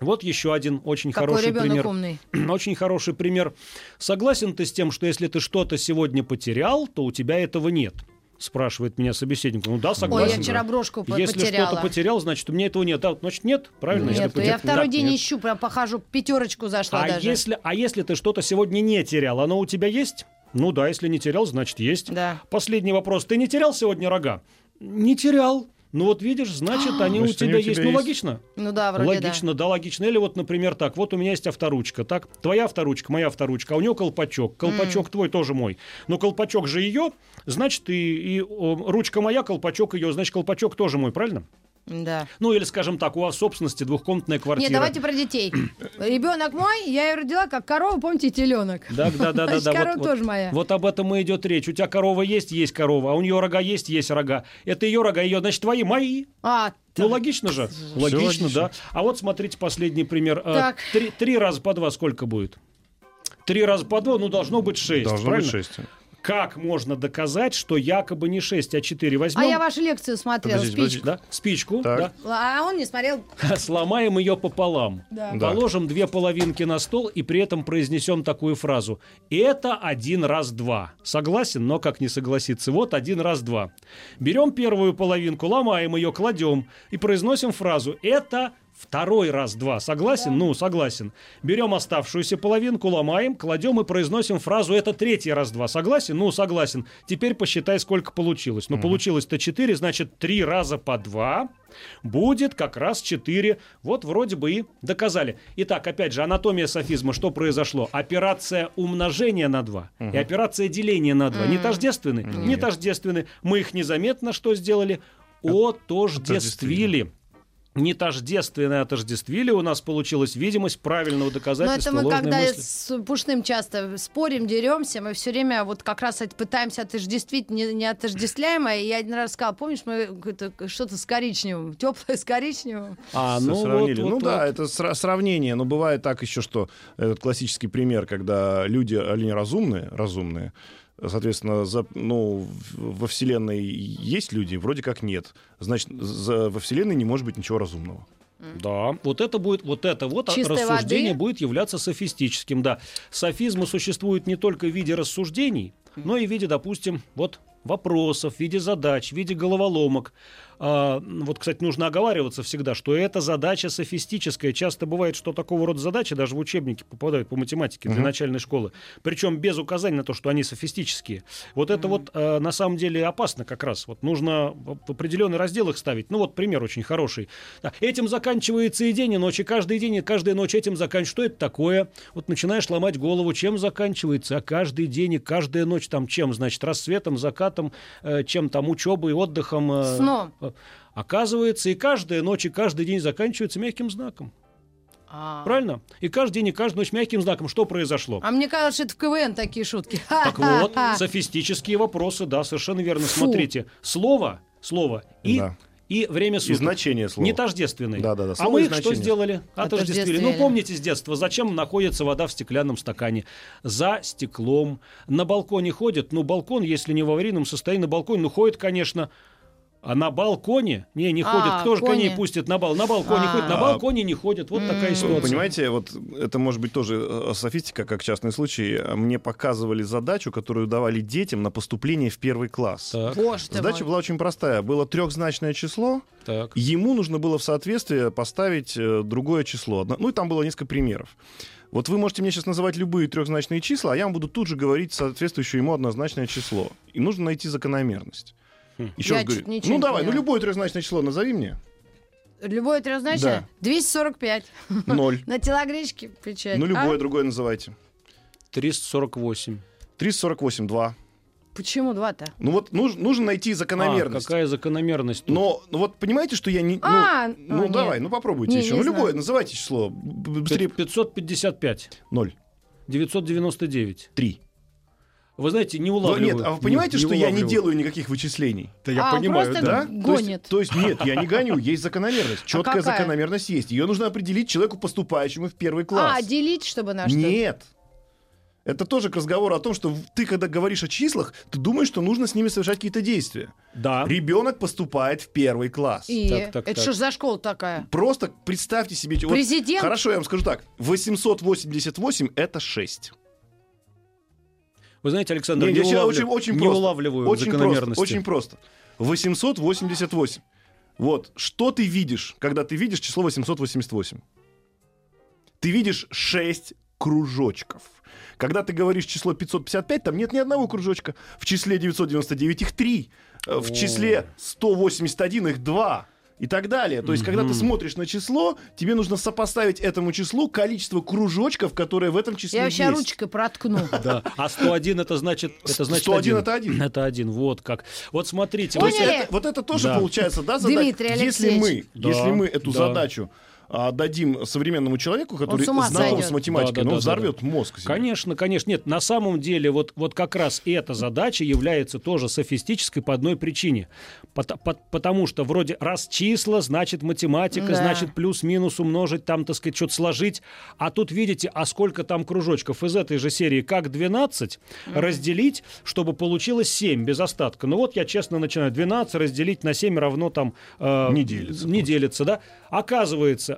Speaker 2: Вот еще один очень
Speaker 1: Какой
Speaker 2: хороший
Speaker 1: ребенок
Speaker 2: пример.
Speaker 1: умный.
Speaker 2: Очень хороший пример. Согласен ты с тем, что если ты что-то сегодня потерял, то у тебя этого нет? Спрашивает меня собеседник. Ну да, согласен.
Speaker 1: Ой, я вчера брошку по-
Speaker 2: Если
Speaker 1: потеряла.
Speaker 2: что-то потерял, значит, у меня этого нет. А, значит, нет, правильно? Если
Speaker 1: Нет,
Speaker 2: потерял-
Speaker 1: я второй
Speaker 2: Да,
Speaker 1: день
Speaker 2: нет.
Speaker 1: ищу, прям похожу, пятерочку зашла
Speaker 2: А
Speaker 1: даже.
Speaker 2: если, а если ты что-то сегодня не терял, оно у тебя есть? Ну да, если не терял, значит есть.
Speaker 1: Да.
Speaker 2: Последний вопрос. Ты не терял сегодня рога? Не терял. Ну вот видишь, значит, они у
Speaker 3: Значит, они
Speaker 2: тебя
Speaker 3: у тебя
Speaker 2: есть. Ну
Speaker 3: есть.
Speaker 2: логично.
Speaker 1: Ну да, вроде
Speaker 2: логично, да. логично. Или вот, например, так, вот у меня есть авторучка, так, твоя авторучка, моя авторучка, а у нее колпачок, колпачок твой тоже мой. Но колпачок же ее, значит, и, и о, ручка моя, колпачок ее, значит, колпачок тоже мой, правильно?
Speaker 1: Да.
Speaker 2: Ну или, скажем так, у вас в собственности двухкомнатная квартира.
Speaker 1: Нет, давайте про детей. Ребенок мой, я ее родила как корова, помните, теленок.
Speaker 2: Да, да, да, да,
Speaker 1: корова
Speaker 2: вот,
Speaker 1: тоже
Speaker 2: вот,
Speaker 1: моя.
Speaker 2: Вот об этом и идет речь. У тебя корова есть, есть корова, а у нее рога есть, есть рога. Это ее рога, ее, значит, твои, мои.
Speaker 1: А,
Speaker 2: Ну, логично же. Логично,
Speaker 3: логично.
Speaker 2: да. А вот смотрите последний пример. Э,
Speaker 1: Так.
Speaker 2: Три, три раза по два сколько будет? Три раза по два, ну, должно быть шесть.
Speaker 3: Должно
Speaker 2: правильно?
Speaker 3: быть 6.
Speaker 2: Как можно доказать, что якобы не 6, а 4? Возьмем
Speaker 1: А я вашу лекцию смотрела,
Speaker 3: Подождите,
Speaker 1: спичку.
Speaker 2: да, спичку,
Speaker 3: Так.
Speaker 1: А он не смотрел.
Speaker 2: да, сломаем ее пополам.
Speaker 1: Да.
Speaker 3: Да.
Speaker 2: Положим две половинки на стол и при этом произнесем такую фразу. Это один раз два. Согласен, но как не согласиться? Вот один раз два. Берем первую половинку, ломаем ее, кладем и произносим фразу. Это второй раз два. Согласен? Ну, согласен. Берем оставшуюся половинку, ломаем, кладем и произносим фразу «это третий раз два». Согласен? Ну, согласен. Теперь посчитай, сколько получилось. Ну, получилось-то 4, значит, 3 раза по 2 будет как раз 4. Вот вроде бы и доказали. Итак, опять же, анатомия софизма. Что произошло? Операция умножения на 2 и операция деления на 2 не тождественны? Не тождественны. Мы их незаметно что сделали? Отождествили. Не тождественное отождествили, у нас получилась видимость правильного
Speaker 1: Но
Speaker 2: доказательства
Speaker 1: это мы когда
Speaker 2: мысли.
Speaker 1: с Пушным часто спорим, деремся, мы все время вот как раз пытаемся отождествить не, не отождествляемое. И я один раз сказал, помнишь, мы что-то с коричневым, теплое с коричневым.
Speaker 2: А, ну,
Speaker 3: сравнили.
Speaker 2: вот,
Speaker 3: ну
Speaker 2: вот,
Speaker 3: да,
Speaker 2: вот.
Speaker 3: это сра- сравнение. Но бывает так еще, что этот классический пример, когда люди, они разумные, разумные, соответственно, за, ну, во Вселенной есть люди, вроде как нет. Значит, за- во Вселенной не может быть ничего разумного.
Speaker 2: Да, вот это будет, вот это вот
Speaker 1: Чистой
Speaker 2: рассуждение
Speaker 1: воды?
Speaker 2: будет являться софистическим, да. Софизмы существуют не только в виде рассуждений, но и в виде, допустим, вот вопросов, в виде задач, в виде головоломок. А, вот, кстати, нужно оговариваться всегда, что эта задача софистическая. Часто бывает, что такого рода задачи даже в учебники попадают по математике для начальной школы. Причем без указания на то, что они софистические. Вот это вот э, на самом деле опасно как раз. Вот нужно в в определенный раздел их ставить. Ну вот пример очень хороший. Да, Этим заканчивается и день, и ночь, и каждый день, и каждая ночь этим заканчивается. Что это такое? Вот начинаешь ломать голову, чем заканчивается, а каждый день и каждая ночь там чем? Значит, рассветом, закатом, э, чем там учебой, отдыхом. э,
Speaker 1: Сном.
Speaker 2: э, Оказывается, и каждая ночь, и каждый день заканчивается мягким знаком.
Speaker 1: А.
Speaker 2: Правильно? И каждый день, и каждую ночь мягким знаком. Что произошло?
Speaker 1: А мне кажется, это в КВН такие шутки.
Speaker 2: Так вот, софистические вопросы, да, совершенно верно.
Speaker 1: Фу.
Speaker 2: Смотрите, слово, слово и,
Speaker 3: Да.
Speaker 2: И время
Speaker 3: И
Speaker 2: суток.
Speaker 3: значение слова.
Speaker 2: Не тождественные.
Speaker 3: Да-да-да,
Speaker 2: А
Speaker 3: слово
Speaker 2: мы
Speaker 3: и
Speaker 2: их что сделали? Отождествили.
Speaker 1: Отождествили.
Speaker 2: Ну, помните с детства, зачем находится вода в стеклянном стакане? За стеклом. На балконе ходят. Ну, балкон, если не в аварийном состоянии, на балконе, ну, ходит, конечно. А на балконе? Не, не
Speaker 1: А,
Speaker 2: ходят. Кто же
Speaker 1: кони.
Speaker 2: коней пустит на бал? На балконе
Speaker 1: А.
Speaker 2: ходит, на балконе не ходят. Вот такая ситуация.
Speaker 3: Понимаете, вот это может быть тоже э, софистика, как частный случай. Мне показывали задачу, которую давали детям на поступление в первый класс.
Speaker 2: Так,
Speaker 1: Боже
Speaker 3: Задача
Speaker 1: мой.
Speaker 3: была очень простая. Было трехзначное число,
Speaker 2: так.
Speaker 3: ему нужно было в соответствие поставить э, другое число. Одно- Ну и там было несколько примеров. Вот вы можете мне сейчас называть любые трехзначные числа, а я вам буду тут же говорить соответствующее ему однозначное число. И нужно найти закономерность. Еще
Speaker 1: Я
Speaker 3: раз говорю. Ну давай, ну любое трехзначное число назови мне.
Speaker 1: Любое трехзначное? 245.
Speaker 3: Ноль.
Speaker 1: На телогречке печать.
Speaker 3: Ну любое
Speaker 1: А?
Speaker 3: другое называйте.
Speaker 2: 348.
Speaker 3: 348, 2.
Speaker 1: Почему два-то?
Speaker 3: Ну вот нуж- нужно найти
Speaker 2: А,
Speaker 3: закономерность.
Speaker 2: какая закономерность? тут?
Speaker 3: Но ну, вот понимаете, что я не... ну,
Speaker 1: А,
Speaker 3: ну,
Speaker 1: а,
Speaker 3: давай,
Speaker 1: нет.
Speaker 3: ну попробуйте
Speaker 1: Не,
Speaker 3: еще.
Speaker 1: не
Speaker 3: Ну любое,
Speaker 1: знаю.
Speaker 3: называйте число. Быстрее.
Speaker 2: 555.
Speaker 3: Ноль.
Speaker 2: 999.
Speaker 3: Три.
Speaker 2: Вы знаете, не улавливаю.
Speaker 3: нет, а вы понимаете,
Speaker 2: Не- не
Speaker 3: что я не делаю никаких вычислений?
Speaker 2: Да я
Speaker 1: А, он
Speaker 2: понимаю,
Speaker 1: просто
Speaker 2: да.
Speaker 1: Гонит.
Speaker 3: То есть, то есть нет, я не гоню, есть закономерность. Четкая
Speaker 1: какая?
Speaker 3: закономерность есть. Ее нужно определить человеку, поступающему в первый класс.
Speaker 1: А, делить, чтобы на что?
Speaker 3: Нет. Это тоже к разговору о том, что ты, когда говоришь о числах, ты думаешь, что нужно с ними совершать какие-то действия.
Speaker 2: Да.
Speaker 3: Ребенок поступает в первый класс.
Speaker 1: И
Speaker 2: Так, так,
Speaker 1: это
Speaker 2: так.
Speaker 1: что ж за школа такая?
Speaker 3: Просто представьте себе... вот
Speaker 1: Президент?
Speaker 3: хорошо, я вам скажу так. 888 — это 6.
Speaker 2: Вы знаете, Александр,
Speaker 3: Не,
Speaker 2: не,
Speaker 3: я
Speaker 2: улавлю-
Speaker 3: очень, очень
Speaker 2: не
Speaker 3: просто.
Speaker 2: улавливаю
Speaker 3: очень просто,
Speaker 2: закономерности.
Speaker 3: очень просто. 888. Вот, что ты видишь, когда ты видишь число 888? Ты видишь 6 кружочков. Когда ты говоришь число 555, там нет ни одного кружочка. В числе 999 их 3. В
Speaker 2: О.
Speaker 3: числе 181 их 2. И так далее. То есть, когда ты смотришь на число, тебе нужно сопоставить этому числу количество кружочков, которые в этом числе
Speaker 1: Я вообще
Speaker 3: есть.
Speaker 1: ручкой проткну.
Speaker 2: Да. А 101 это значит... Это значит
Speaker 3: 101
Speaker 2: один.
Speaker 3: это один.
Speaker 2: Это один, вот как. Вот смотрите. Вот
Speaker 3: это- тоже получается, да, задача?
Speaker 1: Дмитрий
Speaker 3: Если
Speaker 1: Алексеевич.
Speaker 3: мы, если мы эту
Speaker 2: да.
Speaker 3: задачу дадим современному человеку, который знаком
Speaker 1: сойдет.
Speaker 3: с математикой,
Speaker 2: Да, да,
Speaker 3: ну,
Speaker 2: да, да,
Speaker 3: взорвет мозг. себе.
Speaker 2: Конечно, конечно. Нет, на самом деле вот, вот как раз эта задача является тоже софистической по одной причине. Пот- пот- потому что вроде раз числа, значит математика,
Speaker 1: Да.
Speaker 2: значит плюс-минус умножить, там, так сказать, что-то сложить. А тут видите, а сколько там кружочков из этой же серии, как 12 разделить, чтобы получилось 7 без остатка. Ну вот я честно начинаю. 12 разделить на 7 равно там... э,
Speaker 3: Не делится.
Speaker 2: Не делится, да? Оказывается,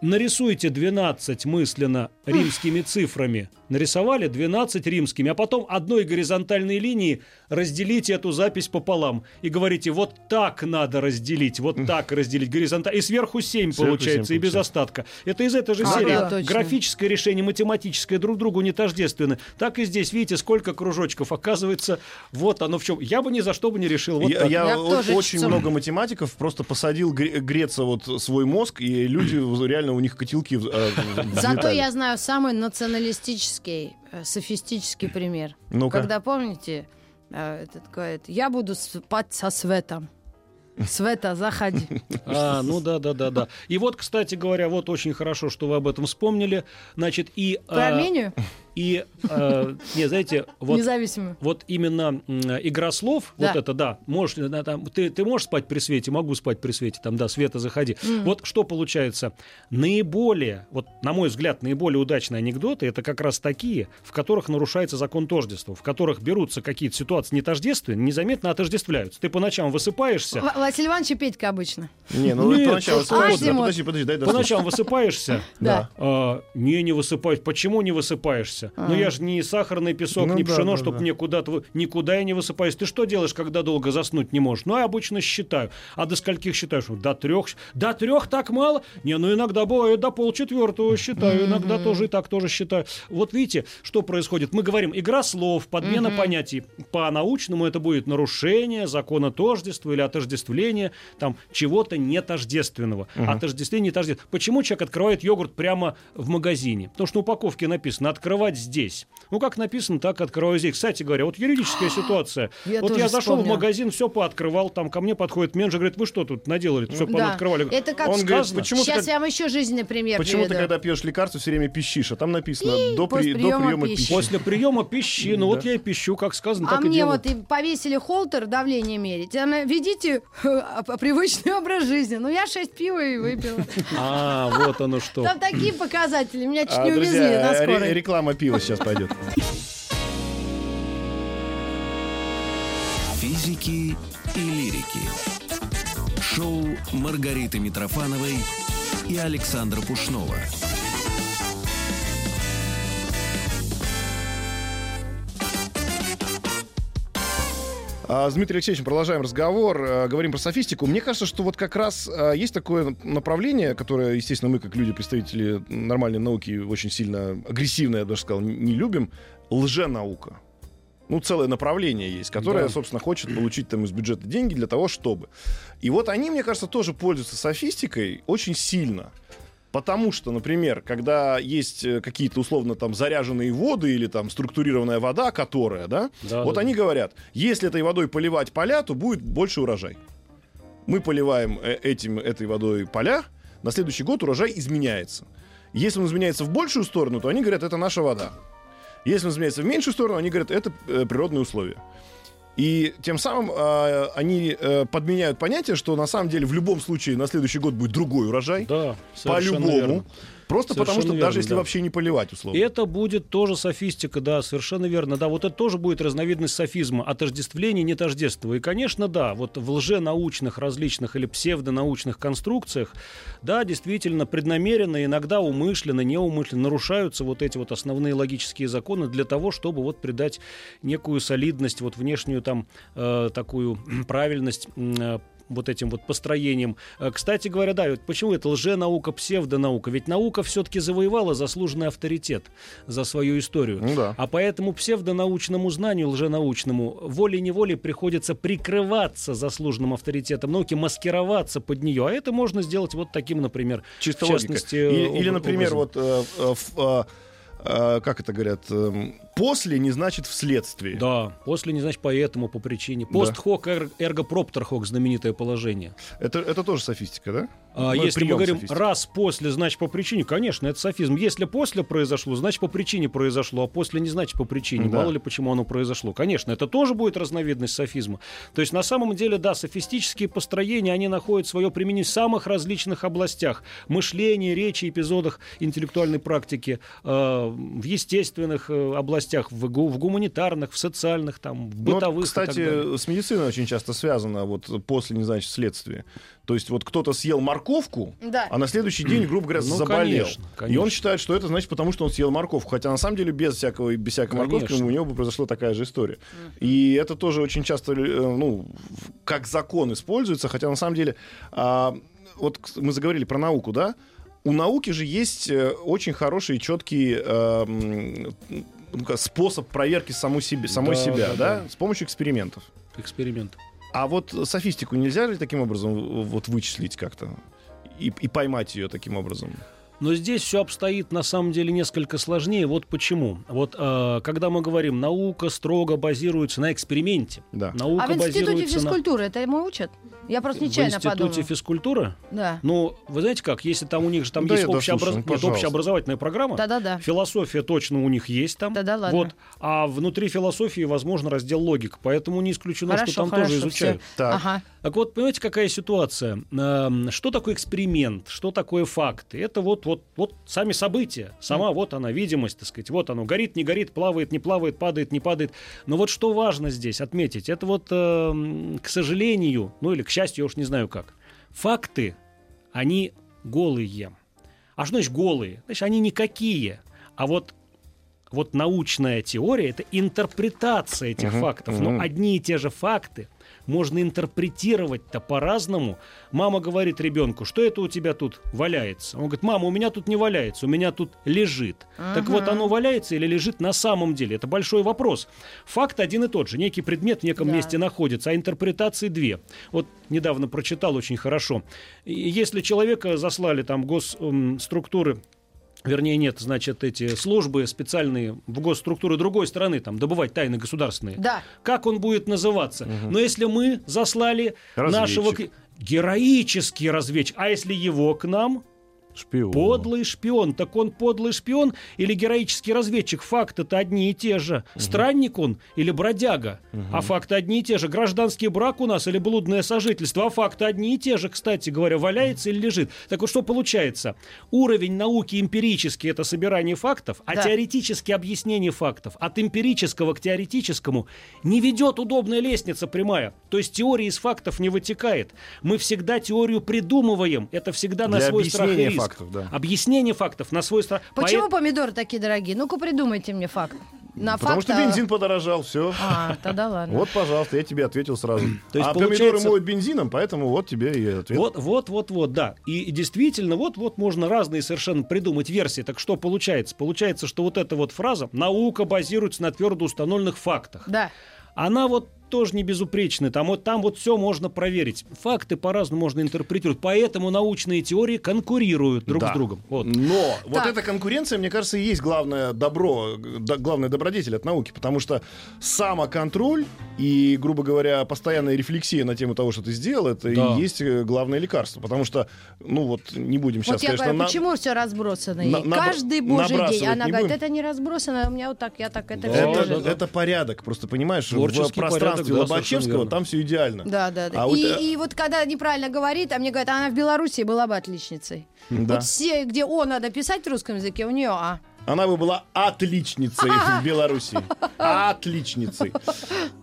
Speaker 2: нарисуйте 12 мысленно римскими цифрами. Нарисовали 12 римскими, а потом одной горизонтальной линией разделите эту запись пополам. И говорите, вот так надо разделить, вот так разделить горизонтально. И сверху 7
Speaker 3: Сверху
Speaker 2: получается,
Speaker 3: семь
Speaker 2: и без остатка. Это из этой же
Speaker 1: Ага,
Speaker 2: серии.
Speaker 1: точно.
Speaker 2: Графическое решение, математическое друг другу не тождественны. Так и здесь, видите, сколько кружочков. Оказывается, вот оно в чем. Я бы ни за что бы не решил. Вот
Speaker 3: я
Speaker 2: так.
Speaker 3: я
Speaker 1: Я
Speaker 3: очень
Speaker 1: чту.
Speaker 3: много математиков просто посадил гре- греться вот свой мозг, и люди реально у них котелки э,
Speaker 1: Зато я знаю самый националистический, э, софистический пример.
Speaker 3: Ну-ка.
Speaker 1: Когда, помните, э, этот говорит, я буду спать со Светом. Света, заходи.
Speaker 2: А, ну да, да, да, да. И вот, кстати говоря, вот очень хорошо, что вы об этом вспомнили. Значит, и...
Speaker 1: Про
Speaker 2: а,
Speaker 1: Армению?
Speaker 2: И, э, не, знаете, вот... Вот именно игра слов,
Speaker 1: Да.
Speaker 2: вот это, да, можешь, да, там, ты, ты можешь спать при свете, могу спать при свете, там, да, Света, заходи. Вот что получается, наиболее, вот, на мой взгляд, наиболее удачные анекдоты, это как раз такие, в которых нарушается закон тождества, в которых берутся какие-то ситуации нетождественные, незаметно отождествляются. Ты по ночам высыпаешься,
Speaker 1: В- Василий Иванович и Петька обычно.
Speaker 3: Не, ну
Speaker 2: Нет,
Speaker 3: поначалу
Speaker 2: просто
Speaker 3: высыпаешься, да, подожди, подожди, дай
Speaker 2: по ночам высыпаешься,
Speaker 1: Да.
Speaker 2: А, не, не высыпаюсь. Почему не высыпаешься? Ну я же не сахарный песок,
Speaker 3: Ну
Speaker 2: не
Speaker 3: да,
Speaker 2: пшено,
Speaker 3: да,
Speaker 2: чтобы
Speaker 3: да.
Speaker 2: мне куда-то... Никуда я не высыпаюсь. Ты что делаешь, когда долго заснуть не можешь? Ну, я обычно считаю. А до скольких считаешь? До трех. До трех так мало? Не, ну иногда бывает до полчетвертого считаю. Иногда тоже и так тоже считаю. Вот видите, что происходит? Мы говорим, игра слов, подмена понятий. По-научному это будет нарушение закона тождества или отождествление там чего-то нетождественного. Отождествление нетождественного. Почему человек открывает йогурт прямо в магазине? Потому что на упаковке написано «открывать здесь». Ну, как написано, так открываю здесь. Кстати говоря, вот юридическая ситуация.
Speaker 1: Я
Speaker 2: вот я зашел в
Speaker 1: вспомнила.
Speaker 2: магазин, все пооткрывал, там ко мне подходит менеджер, говорит, вы что тут наделали? Все
Speaker 1: Да.
Speaker 2: открывали.
Speaker 1: Это как
Speaker 3: Он говорит,
Speaker 2: сказано.
Speaker 3: почему ты,
Speaker 1: Сейчас
Speaker 3: как-
Speaker 1: я вам еще жизненный пример
Speaker 3: почему ты,
Speaker 1: приведу.
Speaker 3: когда пьешь лекарство, все время пищишь, а там написано до,
Speaker 1: после
Speaker 3: при- до
Speaker 1: приема
Speaker 3: приема
Speaker 1: пищи.
Speaker 3: пищи.
Speaker 2: После приема пищи, ну вот я и пищу, как сказано,
Speaker 1: А
Speaker 2: так и
Speaker 1: мне
Speaker 2: делаю.
Speaker 1: вот и повесили холтер, давление мерить. Она, ведите э, привычный образ жизни. Ну, я 6 пива и выпила.
Speaker 2: А, вот оно что.
Speaker 1: Там такие показатели. Меня чуть
Speaker 3: А,
Speaker 1: не увезли на скорой.
Speaker 3: реклама пива сейчас пойдет.
Speaker 4: Физики и лирики. Шоу Маргариты Митрофановой и Александра Пушнова.
Speaker 3: С Дмитрием Алексеевичем продолжаем разговор, э, говорим про софистику. Мне кажется, что вот как раз э, есть такое направление, которое, естественно, мы, как люди, представители нормальной науки, очень сильно агрессивно, я даже сказал, не любим. Лженаука. Ну, целое направление есть, которое,
Speaker 2: Да.
Speaker 3: собственно, хочет получить там из бюджета деньги для того, чтобы. И вот они, мне кажется, тоже пользуются софистикой очень сильно. Потому что, например, когда есть э, какие-то условно там заряженные воды или там структурированная вода, которая, да,
Speaker 2: Да,
Speaker 3: вот
Speaker 2: да,
Speaker 3: они говорят, если этой водой поливать поля, то будет больше урожай. Мы поливаем э, этим, этой водой поля, на следующий год урожай изменяется. Если он изменяется в большую сторону, то они говорят, это наша вода. Если он изменяется в меньшую сторону, они говорят, это э, природные условия. И тем самым э, они э, подменяют понятие, что на самом деле в любом случае на следующий год будет другой урожай.
Speaker 2: Да,
Speaker 3: По-любому.
Speaker 2: верно.
Speaker 3: Просто потому что
Speaker 2: Совершенно
Speaker 3: даже
Speaker 2: верно,
Speaker 3: если
Speaker 2: да.
Speaker 3: вообще не поливать, условно.
Speaker 2: Это будет тоже софистика, да, совершенно верно. Да, вот это тоже будет разновидность софизма, отождествление нетождества. И, конечно, да, вот в лженаучных различных или псевдонаучных конструкциях, да, действительно, преднамеренно, иногда умышленно, неумышленно нарушаются вот эти вот основные логические законы для того, чтобы вот придать некую солидность, вот внешнюю там э, такую правильность э, вот этим вот построением. Э, Кстати говоря, да, вот почему это лженаука, псевдонаука? Ведь наука все-таки завоевала заслуженный авторитет за свою историю.
Speaker 3: Ну да.
Speaker 2: А поэтому псевдонаучному знанию, лженаучному, волей-неволей приходится прикрываться заслуженным авторитетом науки, маскироваться под нее. А это можно сделать вот таким, например,
Speaker 3: Чисто
Speaker 2: в
Speaker 3: логика.
Speaker 2: частности,
Speaker 3: Или,
Speaker 2: об-
Speaker 3: или, например,
Speaker 2: образом.
Speaker 3: вот э, э, э, э, как это говорят, эм, после не значит вследствие.
Speaker 2: Да, после не значит поэтому, по причине.
Speaker 3: Да.
Speaker 2: Пост хок, эрго проптер хок, знаменитое положение.
Speaker 3: Это, это тоже софистика, да?
Speaker 2: А
Speaker 3: Ну,
Speaker 2: если мы говорим
Speaker 3: софистики.
Speaker 2: раз после, значит по причине, конечно, это софизм. Если после произошло, значит по причине произошло, а после не значит по причине.
Speaker 3: Да.
Speaker 2: Мало ли почему оно произошло. Конечно, это тоже будет разновидность софизма. То есть на самом деле, да, софистические построения, они находят свое применение в самых различных областях. Мышления, речи, эпизодах интеллектуальной практики, э, в естественных э, областях, в, гу- в гуманитарных, в социальных, там, в
Speaker 3: Ну,
Speaker 2: бытовых. и так
Speaker 3: кстати, с медициной очень часто связано вот после не значит следствие. То есть вот кто-то съел морковку,
Speaker 1: Да.
Speaker 3: а на следующий день, грубо говоря,
Speaker 2: Ну,
Speaker 3: заболел.
Speaker 2: конечно,
Speaker 3: И
Speaker 2: конечно.
Speaker 3: он считает, что это значит потому, что он съел морковку. Хотя на самом деле без всякого без всякой морковки
Speaker 2: Конечно.
Speaker 3: у него бы произошла такая же история. И это тоже очень часто, э, ну, как закон используется, хотя на самом деле, а, вот мы заговорили про науку, да? У науки же есть э, очень хороший и четкий э, способ проверки саму себе, самой
Speaker 2: Да,
Speaker 3: себя,
Speaker 2: да,
Speaker 3: да,
Speaker 2: да.
Speaker 3: с помощью экспериментов.
Speaker 2: Эксперимент.
Speaker 3: А вот софистику нельзя ли таким образом вот вычислить как-то и, и поймать ее таким образом?
Speaker 2: Но здесь все обстоит на самом деле несколько сложнее. Вот почему. Вот э, когда мы говорим, наука строго базируется на эксперименте.
Speaker 3: Да.
Speaker 2: Наука
Speaker 1: А в институте
Speaker 2: базируется на-
Speaker 1: физкультуры это ему учат? Я просто
Speaker 2: В
Speaker 1: нечаянно
Speaker 2: институте
Speaker 1: подумала.
Speaker 2: физкультуры?
Speaker 1: Да.
Speaker 2: Ну, вы знаете как, если там у них же там
Speaker 3: Да
Speaker 2: есть общеобраз-
Speaker 3: ну,
Speaker 2: Нет, общеобразовательная программа,
Speaker 1: Да-да-да.
Speaker 2: философия точно у них есть там.
Speaker 1: Да-да, ладно.
Speaker 2: Вот. А внутри философии, возможно, раздел логика. Поэтому не исключено, что
Speaker 1: Хорошо,
Speaker 2: там
Speaker 1: хорошо.
Speaker 2: тоже изучают.
Speaker 1: всё.
Speaker 3: Так.
Speaker 1: Ага.
Speaker 2: Так вот, понимаете, какая ситуация? Эм, Что такое эксперимент? Что такое факты? Это вот, вот, вот сами события. Сама вот она, видимость, так сказать. Вот оно, горит, не горит, плавает, не плавает, падает, не падает. Но вот что важно здесь отметить, это вот, эм, к сожалению, ну или к счастью, я уж не знаю как, факты, они голые. А что значит голые? Значит, они никакие. А вот вот научная теория это интерпретация этих
Speaker 3: Мгм,
Speaker 2: фактов.
Speaker 3: мгм.
Speaker 2: Но одни и те же факты можно интерпретировать-то по-разному. Мама говорит ребенку, что это у тебя тут валяется? Он говорит, мама, у меня тут не валяется, у меня тут лежит. Так вот, оно валяется или лежит на самом деле? Это большой вопрос. Факт один и тот же. Некий предмет в неком
Speaker 1: Да.
Speaker 2: месте находится, а интерпретации две. Вот недавно прочитал очень хорошо. Если человека заслали там госструктуры Вернее, нет, значит, эти службы специальные в госструктуры другой страны, там, добывать тайны государственные.
Speaker 1: Да.
Speaker 2: Как он будет называться? Но если мы заслали нашего...
Speaker 3: Разведчик.
Speaker 2: к- Героический разведчик. А если его к нам?
Speaker 3: Шпион.
Speaker 2: Подлый шпион. Так он подлый шпион или героический разведчик? Факты-то одни и те же. Странник он или бродяга? А факты одни и те же. Гражданский брак у нас или блудное сожительство? А факты одни и те же, кстати говоря. Валяется или лежит? Так вот что получается? Уровень науки эмпирический – это собирание фактов, а
Speaker 1: Да.
Speaker 2: теоретически объяснение фактов. От эмпирического к теоретическому не ведет удобная лестница прямая. То есть теория из фактов не вытекает. Мы всегда теорию придумываем. Это всегда на
Speaker 3: Для
Speaker 2: свой страх и риск.
Speaker 3: Фактов, да.
Speaker 2: Объяснение фактов на свой страх.
Speaker 1: Почему
Speaker 2: Поэт-
Speaker 1: помидоры такие дорогие? Ну-ка придумайте мне факт. На
Speaker 3: Потому что
Speaker 1: факт, а-
Speaker 3: бензин подорожал, все.
Speaker 1: А, тогда ладно.
Speaker 3: Вот, пожалуйста, я тебе ответил сразу.
Speaker 2: То есть
Speaker 3: а помидоры
Speaker 2: получается-
Speaker 3: моют бензином, поэтому вот тебе и ответ.
Speaker 2: Вот, вот, вот, вот, да. И, и действительно, вот, вот можно разные совершенно придумать версии. Так что получается? Получается, что вот эта вот фраза «наука базируется на твердо установленных фактах».
Speaker 1: Да.
Speaker 2: Она вот тоже не безупречная. Там вот, там вот все можно проверить. Факты по-разному можно интерпретировать. Поэтому научные теории конкурируют друг
Speaker 3: Да.
Speaker 2: с другом. Вот.
Speaker 3: Но вот
Speaker 1: Так.
Speaker 3: эта конкуренция, мне кажется, и есть главное добро, г- главный добродетель от науки, потому что самоконтроль и, грубо говоря, постоянная рефлексия на тему того, что ты сделал, это
Speaker 2: Да.
Speaker 3: и есть э, главное лекарство. Потому что, ну вот, не будем сейчас,
Speaker 1: вот я
Speaker 3: конечно,
Speaker 1: говорю,
Speaker 3: на-
Speaker 1: почему все разбросано?
Speaker 3: на- набра-
Speaker 1: Каждый божий день. Она говорит,
Speaker 3: будем?
Speaker 1: это не разбросано, у меня вот так, я так, это
Speaker 2: Да,
Speaker 1: все
Speaker 3: это,
Speaker 2: да, да.
Speaker 3: это порядок, просто понимаешь, в
Speaker 2: Творческий
Speaker 3: пространстве
Speaker 2: порядок, да,
Speaker 3: Лобачевского там все идеально.
Speaker 1: Да, да, да.
Speaker 3: А вот,
Speaker 1: и,
Speaker 3: э,
Speaker 1: и вот когда неправильно говорит, а мне говорят, она в Беларуси была бы отличницей.
Speaker 3: Да.
Speaker 1: Вот все, где О надо писать в русском языке, у нее А.
Speaker 3: Она бы была отличницей в Беларуси. Отличницей.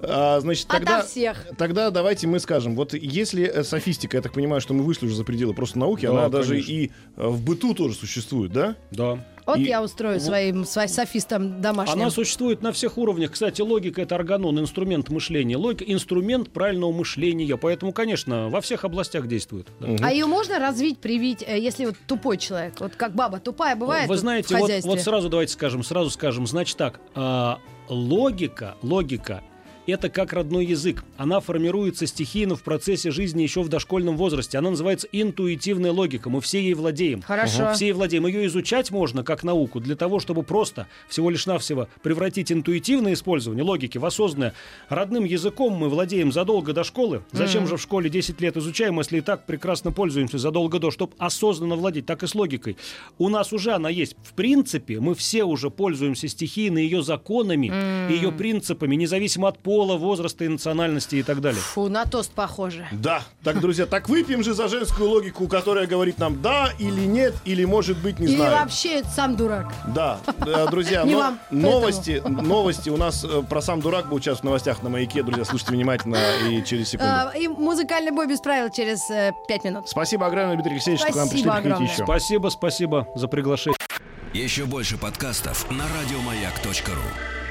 Speaker 3: А, значит, тогда,
Speaker 1: Ото всех.
Speaker 3: тогда давайте мы скажем, вот если э, софистика, я так понимаю, что мы вышли уже за пределы просто науки,
Speaker 2: Да,
Speaker 3: она даже
Speaker 2: конечно.
Speaker 3: и э, в быту тоже существует, да?
Speaker 2: Да.
Speaker 1: Вот
Speaker 3: И-
Speaker 1: я устрою своим, своим софистам домашним.
Speaker 2: Она существует на всех уровнях. Кстати, логика это органон, инструмент мышления. Логика инструмент правильного мышления. Поэтому, конечно, во всех областях действует. да.
Speaker 1: А ее можно развить, привить, э, если вот тупой человек? Вот как баба тупая бывает
Speaker 2: Вы знаете, вот, вот сразу давайте скажем, сразу скажем, значит так, а, логика, логика это как родной язык. Она формируется стихийно в процессе жизни еще в дошкольном возрасте. Она называется интуитивная логика. Мы все ей владеем.
Speaker 1: Хорошо.
Speaker 2: Все ей владеем. Ее изучать можно как науку для того, чтобы просто всего лишь навсего превратить интуитивное использование логики в осознанное. Родным языком мы владеем задолго до школы. Зачем же в школе 10 лет изучаем, если и так прекрасно пользуемся задолго до, чтобы осознанно владеть, так и с логикой. У нас уже она есть. В принципе, мы все уже пользуемся стихийно ее законами, ее принципами, независимо от пола, возраста и национальности и так далее.
Speaker 1: Фу, на тост похоже.
Speaker 3: Да, так, друзья, так выпьем же за женскую логику, которая говорит нам да или нет, или может быть не
Speaker 1: Или
Speaker 3: знаю.
Speaker 1: вообще это сам дурак.
Speaker 3: Да, э, друзья, но-
Speaker 1: вам,
Speaker 3: новости, новости у нас э, про сам дурак будет сейчас в новостях на маяке, друзья, слушайте внимательно и через секунду.
Speaker 1: А, и музыкальный бой без правил через э, пять минут.
Speaker 3: Спасибо огромное, Дмитрий Алексеевич, что к нам пришли.
Speaker 1: Спасибо огромное.
Speaker 3: еще.
Speaker 2: Спасибо, спасибо за приглашение.
Speaker 4: Еще больше подкастов на радиомаяк.ру.